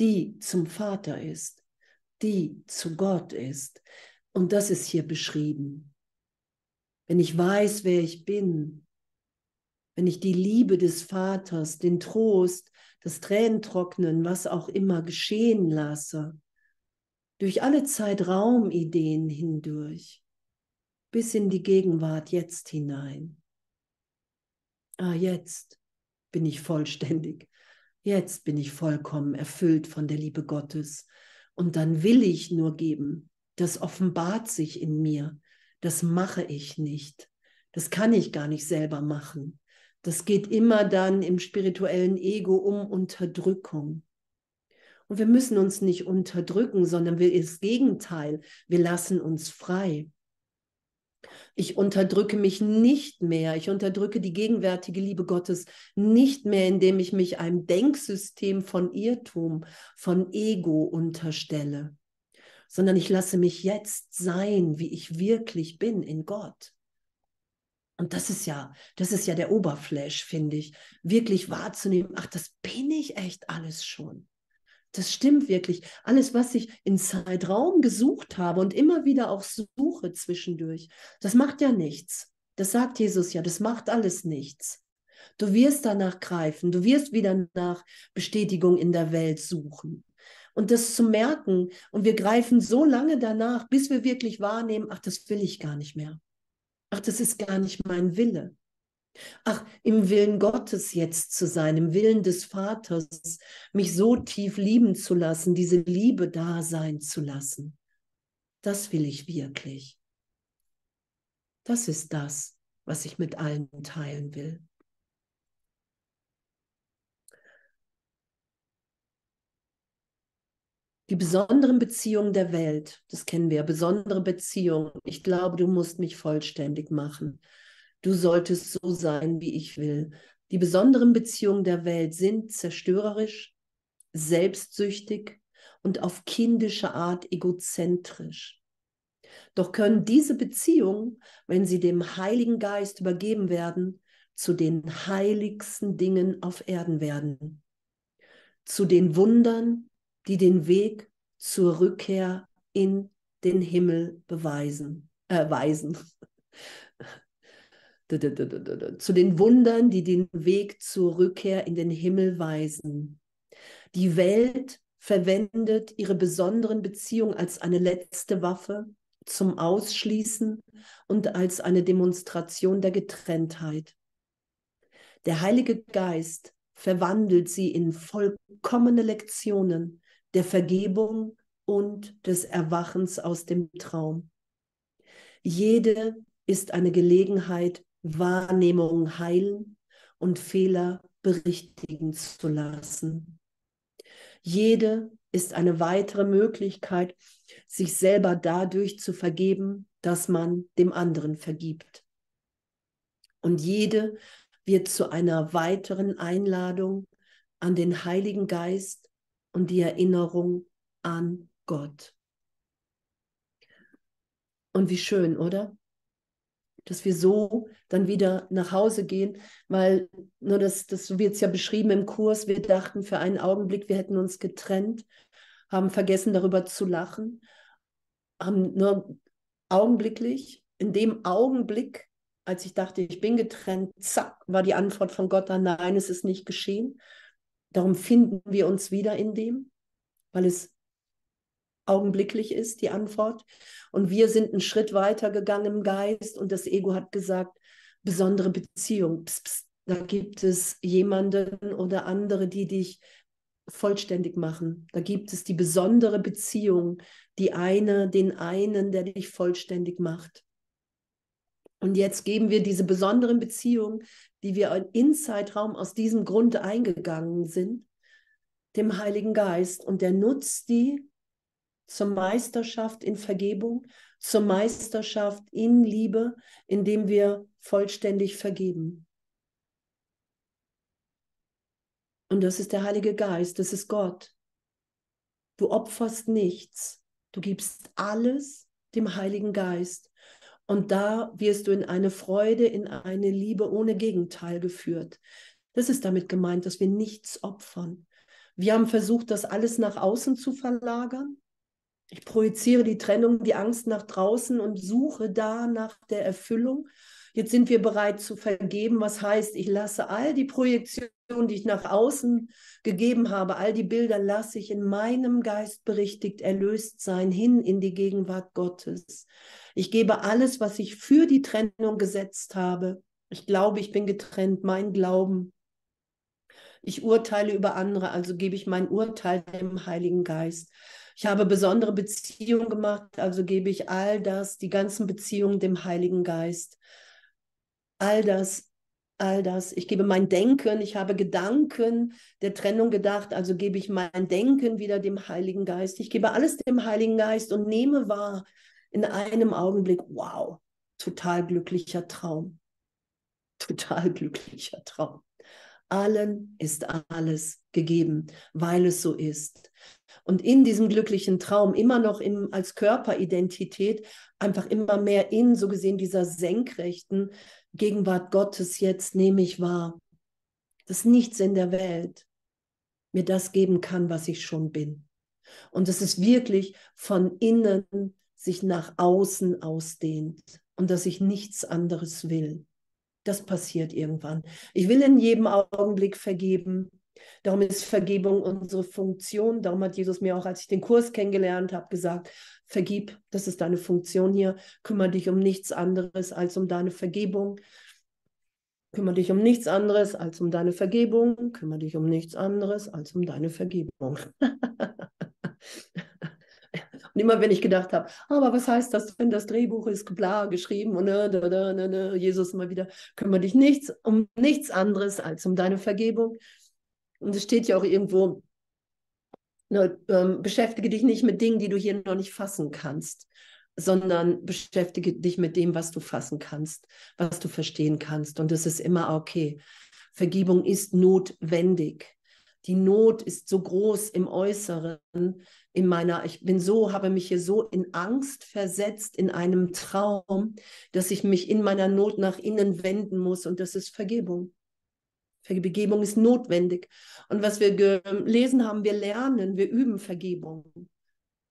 S1: die zum Vater ist, die zu Gott ist. Und das ist hier beschrieben. Wenn ich weiß, wer ich bin, wenn ich die Liebe des Vaters, den Trost, das Tränentrocknen, was auch immer geschehen lasse, durch alle Zeitraumideen hindurch, bis in die Gegenwart jetzt hinein. Ah, jetzt bin ich vollständig. Jetzt bin ich vollkommen erfüllt von der Liebe Gottes. Und dann will ich nur geben. Das offenbart sich in mir. Das mache ich nicht. Das kann ich gar nicht selber machen. Das geht immer dann im spirituellen Ego um Unterdrückung. Und wir müssen uns nicht unterdrücken, sondern wir das Gegenteil. Wir lassen uns frei. Ich unterdrücke mich nicht mehr. Ich unterdrücke die gegenwärtige Liebe Gottes nicht mehr, indem ich mich einem Denksystem von Irrtum, von Ego unterstelle, sondern ich lasse mich jetzt sein, wie ich wirklich bin in Gott. Und das ist ja, das ist ja der Oberflash, finde ich, wirklich wahrzunehmen, ach, das bin ich echt alles schon. Das stimmt wirklich. Alles, was ich in Zeitraum gesucht habe und immer wieder auch suche zwischendurch, das macht ja nichts. Das sagt Jesus ja, das macht alles nichts. Du wirst danach greifen, du wirst wieder nach Bestätigung in der Welt suchen. Und das zu merken, und wir greifen so lange danach, bis wir wirklich wahrnehmen, ach, das will ich gar nicht mehr. Ach, das ist gar nicht mein Wille. Ach, im Willen Gottes jetzt zu sein, im Willen des Vaters, mich so tief lieben zu lassen, diese Liebe da sein zu lassen. Das will ich wirklich. Das ist das, was ich mit allen teilen will. Die besonderen Beziehungen der Welt, das kennen wir, besondere Beziehungen. Ich glaube, du musst mich vollständig machen du solltest so sein, wie ich will. Die besonderen Beziehungen der Welt sind zerstörerisch, selbstsüchtig und auf kindische Art egozentrisch. Doch können diese Beziehungen, wenn sie dem Heiligen Geist übergeben werden, zu den heiligsten Dingen auf Erden werden, zu den Wundern, die den Weg zur Rückkehr in den Himmel beweisen, äh, weisen zu den Wundern, die den Weg zur Rückkehr in den Himmel weisen. Die Welt verwendet ihre besonderen Beziehungen als eine letzte Waffe zum Ausschließen und als eine Demonstration der Getrenntheit. Der Heilige Geist verwandelt sie in vollkommene Lektionen der Vergebung und des Erwachens aus dem Traum. Jede ist eine Gelegenheit, Wahrnehmung heilen und Fehler berichtigen zu lassen. Jede ist eine weitere Möglichkeit, sich selber dadurch zu vergeben, dass man dem anderen vergibt. Und jede wird zu einer weiteren Einladung an den Heiligen Geist und die Erinnerung an Gott. Und wie schön, oder? dass wir so dann wieder nach Hause gehen, weil nur das, das wird es ja beschrieben im Kurs, wir dachten für einen Augenblick, wir hätten uns getrennt, haben vergessen darüber zu lachen, haben nur augenblicklich, in dem Augenblick, als ich dachte, ich bin getrennt, zack, war die Antwort von Gott dann, nein, es ist nicht geschehen. Darum finden wir uns wieder in dem, weil es augenblicklich ist, die Antwort. Und wir sind einen Schritt weiter gegangen im Geist und das Ego hat gesagt, besondere Beziehung. Psst, psst, da gibt es jemanden oder andere, die dich vollständig machen. Da gibt es die besondere Beziehung, die eine, den einen, der dich vollständig macht. Und jetzt geben wir diese besonderen Beziehungen, die wir in Zeitraum aus diesem Grund eingegangen sind, dem Heiligen Geist. Und der nutzt die zur Meisterschaft in Vergebung, zur Meisterschaft in Liebe, indem wir vollständig vergeben. Und das ist der Heilige Geist, das ist Gott. Du opferst nichts, du gibst alles dem Heiligen Geist. Und da wirst du in eine Freude, in eine Liebe ohne Gegenteil geführt. Das ist damit gemeint, dass wir nichts opfern. Wir haben versucht, das alles nach außen zu verlagern. Ich projiziere die Trennung, die Angst nach draußen und suche da nach der Erfüllung. Jetzt sind wir bereit zu vergeben, was heißt, ich lasse all die Projektionen, die ich nach außen gegeben habe, all die Bilder lasse ich in meinem Geist berichtigt erlöst sein, hin in die Gegenwart Gottes. Ich gebe alles, was ich für die Trennung gesetzt habe. Ich glaube, ich bin getrennt, mein Glauben Ich urteile über andere, also gebe ich mein Urteil dem Heiligen Geist. Ich habe besondere Beziehungen gemacht, also gebe ich all das, die ganzen Beziehungen dem Heiligen Geist. All das, all das. Ich gebe mein Denken, ich habe Gedanken der Trennung gedacht, also gebe ich mein Denken wieder dem Heiligen Geist. Ich gebe alles dem Heiligen Geist und nehme wahr in einem Augenblick, wow, total glücklicher Traum. Total glücklicher Traum. Allen ist alles gegeben, weil es so ist. Und in diesem glücklichen Traum, immer noch im, als Körperidentität, einfach immer mehr in, so gesehen, dieser senkrechten Gegenwart Gottes jetzt nehme ich wahr, dass nichts in der Welt mir das geben kann, was ich schon bin. Und es wirklich von innen sich nach außen ausdehnt und dass ich nichts anderes will. Das passiert irgendwann. Ich will in jedem Augenblick vergeben. Darum ist Vergebung unsere Funktion. Darum hat Jesus mir auch, als ich den Kurs kennengelernt habe, gesagt, vergib, das ist deine Funktion hier. Kümmere dich um nichts anderes als um deine Vergebung. Kümmere dich um nichts anderes als um deine Vergebung. Kümmere dich um nichts anderes als um deine Vergebung. Und immer wenn ich gedacht habe, aber was heißt das, wenn das Drehbuch ist bla geschrieben und ne, da, da, da, da, Jesus immer wieder, kümmere dich nichts um nichts anderes als um deine Vergebung. Und es steht ja auch irgendwo, ne, ähm, beschäftige dich nicht mit Dingen, die du hier noch nicht fassen kannst, sondern beschäftige dich mit dem, was du fassen kannst, was du verstehen kannst. Und das ist immer okay. Vergebung ist notwendig. Die Not ist so groß im Äußeren, in meiner, ich bin so, habe mich hier so in Angst versetzt, in einem Traum, dass ich mich in meiner Not nach innen wenden muss und das ist Vergebung. Vergebung ist notwendig. Und was wir gelesen haben, wir lernen, wir üben Vergebung.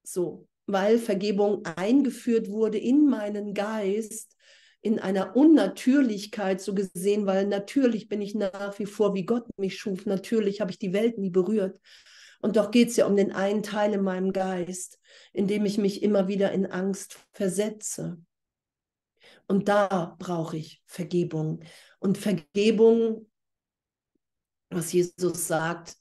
S1: So, weil Vergebung eingeführt wurde in meinen Geist, in einer Unnatürlichkeit so gesehen, weil natürlich bin ich nach wie vor, wie Gott mich schuf. Natürlich habe ich die Welt nie berührt. Und doch geht es ja um den einen Teil in meinem Geist, in dem ich mich immer wieder in Angst versetze. Und da brauche ich Vergebung. Und Vergebung, was Jesus sagt,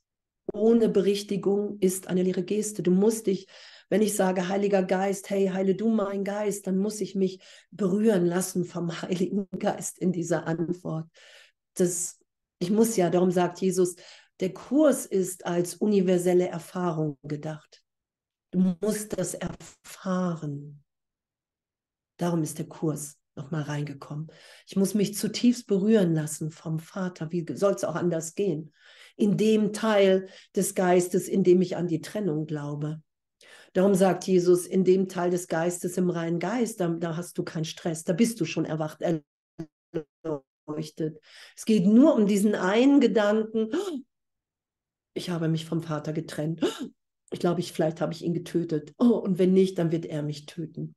S1: ohne Berichtigung ist eine leere Geste. Du musst dich wenn ich sage, Heiliger Geist, hey, heile du mein Geist, dann muss ich mich berühren lassen vom Heiligen Geist in dieser Antwort. Das, ich muss ja, darum sagt Jesus, der Kurs ist als universelle Erfahrung gedacht. Du musst das erfahren. Darum ist der Kurs nochmal reingekommen. Ich muss mich zutiefst berühren lassen vom Vater. Wie soll es auch anders gehen? In dem Teil des Geistes, in dem ich an die Trennung glaube. Darum sagt Jesus, in dem Teil des Geistes, im reinen Geist, da, da hast du keinen Stress, da bist du schon erwacht, erleuchtet. Es geht nur um diesen einen Gedanken, ich habe mich vom Vater getrennt. Ich glaube, ich, vielleicht habe ich ihn getötet. Oh, und wenn nicht, dann wird er mich töten.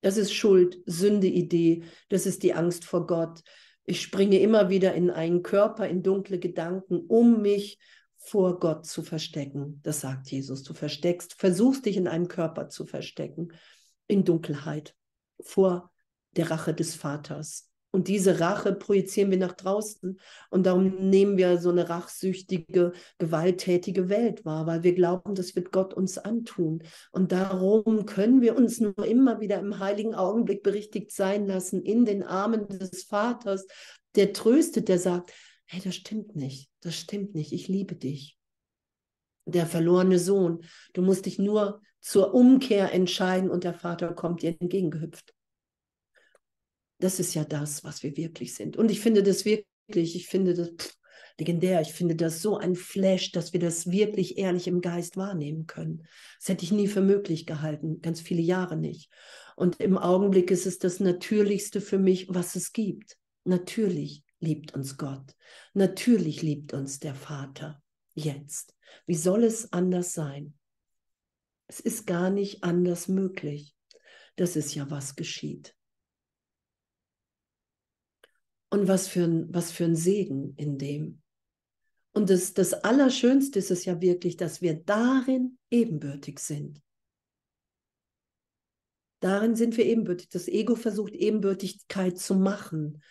S1: Das ist Schuld, Sünde, Idee. Das ist die Angst vor Gott. Ich springe immer wieder in einen Körper, in dunkle Gedanken, um mich vor Gott zu verstecken. Das sagt Jesus. Du versteckst, versuchst dich in einem Körper zu verstecken, in Dunkelheit, vor der Rache des Vaters. Und diese Rache projizieren wir nach draußen. Und darum nehmen wir so eine rachsüchtige, gewalttätige Welt wahr, weil wir glauben, das wird Gott uns antun. Und darum können wir uns nur immer wieder im heiligen Augenblick berichtigt sein lassen, in den Armen des Vaters, der tröstet, der sagt, hey, das stimmt nicht, das stimmt nicht, ich liebe dich. Der verlorene Sohn, du musst dich nur zur Umkehr entscheiden und der Vater kommt dir entgegengehüpft. Das ist ja das, was wir wirklich sind. Und ich finde das wirklich, ich finde das pff, legendär, ich finde das so ein Flash, dass wir das wirklich ehrlich im Geist wahrnehmen können. Das hätte ich nie für möglich gehalten, ganz viele Jahre nicht. Und im Augenblick ist es das Natürlichste für mich, was es gibt. Natürlich liebt uns Gott. Natürlich liebt uns der Vater jetzt. Wie soll es anders sein? Es ist gar nicht anders möglich. Das ist ja, was geschieht. Und was für ein, was für ein Segen in dem. Und das, das Allerschönste ist es ja wirklich, dass wir darin ebenbürtig sind. Darin sind wir ebenbürtig. Das Ego versucht Ebenbürtigkeit zu machen,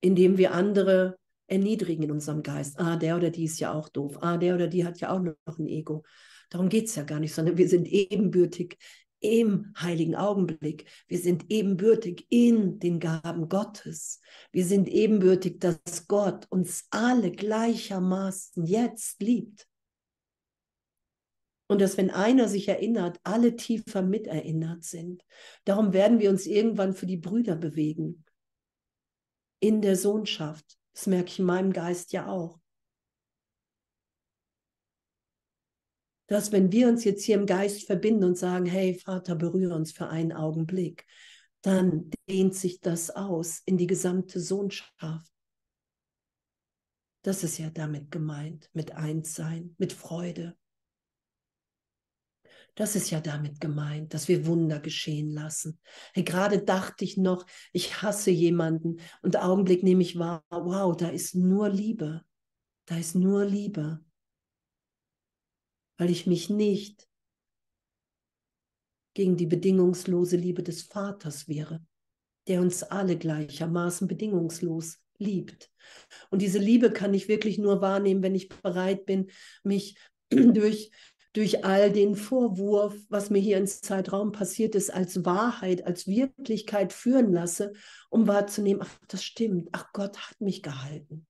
S1: indem wir andere erniedrigen in unserem Geist. Ah, der oder die ist ja auch doof. Ah, der oder die hat ja auch noch ein Ego. Darum geht es ja gar nicht, sondern wir sind ebenbürtig im heiligen Augenblick. Wir sind ebenbürtig in den Gaben Gottes. Wir sind ebenbürtig, dass Gott uns alle gleichermaßen jetzt liebt. Und dass wenn einer sich erinnert, alle tiefer miterinnert sind. Darum werden wir uns irgendwann für die Brüder bewegen. In der Sohnschaft. Das merke ich in meinem Geist ja auch. Dass wenn wir uns jetzt hier im Geist verbinden und sagen, hey Vater, berühre uns für einen Augenblick, dann dehnt sich das aus in die gesamte Sohnschaft. Das ist ja damit gemeint, mit Einssein, mit Freude. Das ist ja damit gemeint, dass wir Wunder geschehen lassen. Hey, gerade dachte ich noch, ich hasse jemanden und Augenblick nehme ich wahr, wow, da ist nur Liebe. Da ist nur Liebe. Weil ich mich nicht gegen die bedingungslose Liebe des Vaters wehre, der uns alle gleichermaßen bedingungslos liebt. Und diese Liebe kann ich wirklich nur wahrnehmen, wenn ich bereit bin, mich durch durch all den Vorwurf, was mir hier ins Zeitraum passiert ist, als Wahrheit, als Wirklichkeit führen lasse, um wahrzunehmen, ach, das stimmt, ach, Gott hat mich gehalten.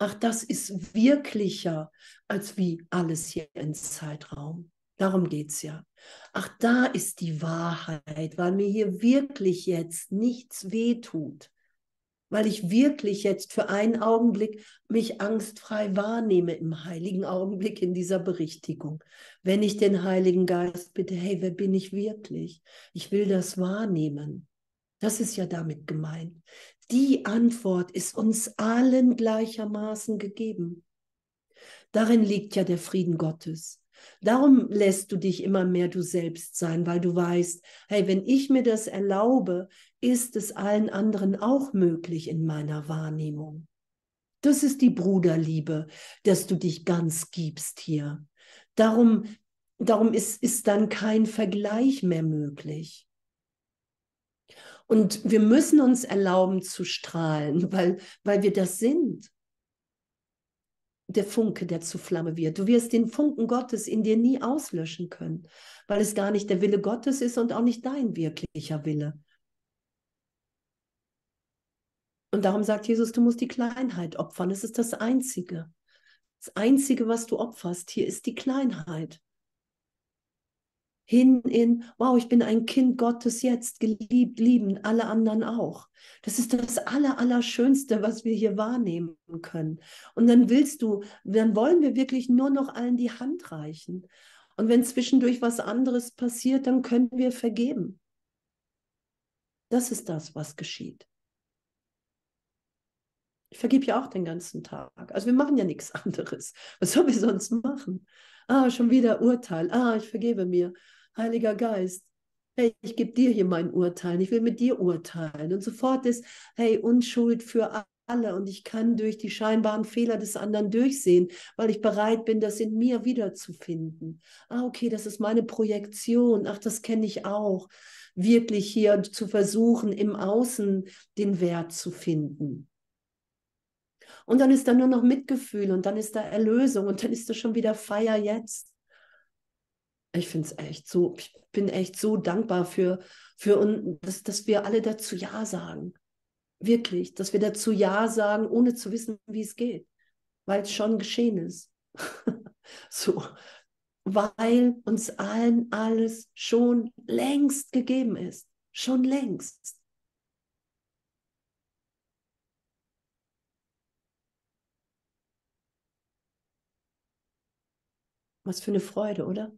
S1: Ach, das ist wirklicher als wie alles hier ins Zeitraum. Darum geht es ja. Ach, da ist die Wahrheit, weil mir hier wirklich jetzt nichts wehtut weil ich wirklich jetzt für einen Augenblick mich angstfrei wahrnehme im heiligen Augenblick in dieser Berichtigung. Wenn ich den Heiligen Geist bitte, hey, wer bin ich wirklich? Ich will das wahrnehmen. Das ist ja damit gemeint. Die Antwort ist uns allen gleichermaßen gegeben. Darin liegt ja der Frieden Gottes. Darum lässt du dich immer mehr du selbst sein, weil du weißt, hey, wenn ich mir das erlaube, ist es allen anderen auch möglich in meiner Wahrnehmung. Das ist die Bruderliebe, dass du dich ganz gibst hier. Darum, darum ist, ist dann kein Vergleich mehr möglich. Und wir müssen uns erlauben zu strahlen, weil, weil wir das sind der Funke, der zu Flamme wird. Du wirst den Funken Gottes in dir nie auslöschen können, weil es gar nicht der Wille Gottes ist und auch nicht dein wirklicher Wille. Und darum sagt Jesus, du musst die Kleinheit opfern. Das ist das Einzige. Das Einzige, was du opferst, hier ist die Kleinheit hin in, wow, ich bin ein Kind Gottes jetzt, geliebt, lieben, alle anderen auch. Das ist das Aller, Allerschönste, was wir hier wahrnehmen können. Und dann willst du, dann wollen wir wirklich nur noch allen die Hand reichen. Und wenn zwischendurch was anderes passiert, dann können wir vergeben. Das ist das, was geschieht. Ich vergebe ja auch den ganzen Tag. Also wir machen ja nichts anderes. Was sollen wir sonst machen? Ah, schon wieder Urteil. Ah, ich vergebe mir. Heiliger Geist, hey, ich gebe dir hier mein Urteil, ich will mit dir urteilen. Und sofort ist, hey, Unschuld für alle und ich kann durch die scheinbaren Fehler des anderen durchsehen, weil ich bereit bin, das in mir wiederzufinden. Ah, okay, das ist meine Projektion. Ach, das kenne ich auch. Wirklich hier zu versuchen, im Außen den Wert zu finden. Und dann ist da nur noch Mitgefühl und dann ist da Erlösung und dann ist da schon wieder Feier jetzt ich finde es echt so, ich bin echt so dankbar für, für uns, dass, dass wir alle dazu Ja sagen. Wirklich, dass wir dazu Ja sagen, ohne zu wissen, wie es geht, weil es schon geschehen ist. so, weil uns allen alles schon längst gegeben ist. Schon längst. Was für eine Freude, oder?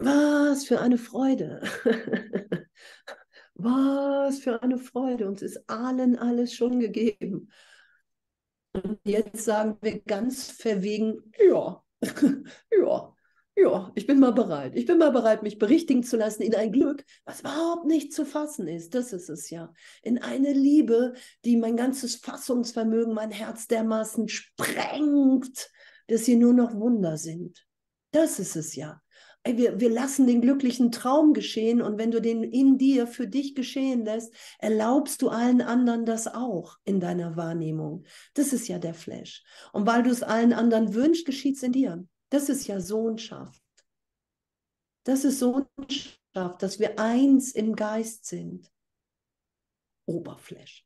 S1: Was für eine Freude. Was für eine Freude. Uns ist allen alles schon gegeben. Und jetzt sagen wir ganz verwegen, ja, ja, ja, ich bin mal bereit. Ich bin mal bereit, mich berichtigen zu lassen in ein Glück, was überhaupt nicht zu fassen ist. Das ist es ja. In eine Liebe, die mein ganzes Fassungsvermögen, mein Herz dermaßen sprengt, dass sie nur noch Wunder sind. Das ist es ja. Wir, wir lassen den glücklichen Traum geschehen und wenn du den in dir für dich geschehen lässt, erlaubst du allen anderen das auch in deiner Wahrnehmung. Das ist ja der Flash. Und weil du es allen anderen wünschst, geschieht es in dir. Das ist ja Sohnschaft. Das ist Sohnschaft, dass wir eins im Geist sind. Oberfläche.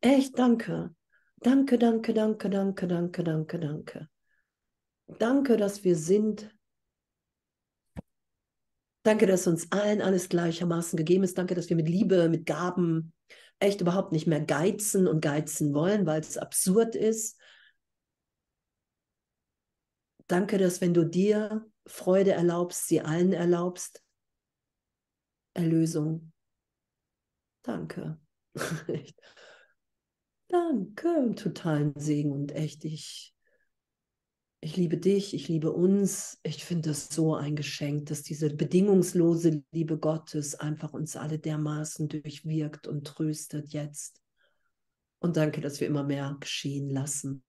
S1: Echt, danke. Danke, danke, danke, danke, danke, danke, danke. Danke, dass wir sind. Danke, dass uns allen alles gleichermaßen gegeben ist. Danke, dass wir mit Liebe, mit Gaben echt überhaupt nicht mehr geizen und geizen wollen, weil es absurd ist. Danke, dass wenn du dir Freude erlaubst, sie allen erlaubst. Erlösung. Danke. Danke, totalen Segen und echt, ich, ich liebe dich, ich liebe uns. Ich finde es so ein Geschenk, dass diese bedingungslose Liebe Gottes einfach uns alle dermaßen durchwirkt und tröstet jetzt. Und danke, dass wir immer mehr geschehen lassen.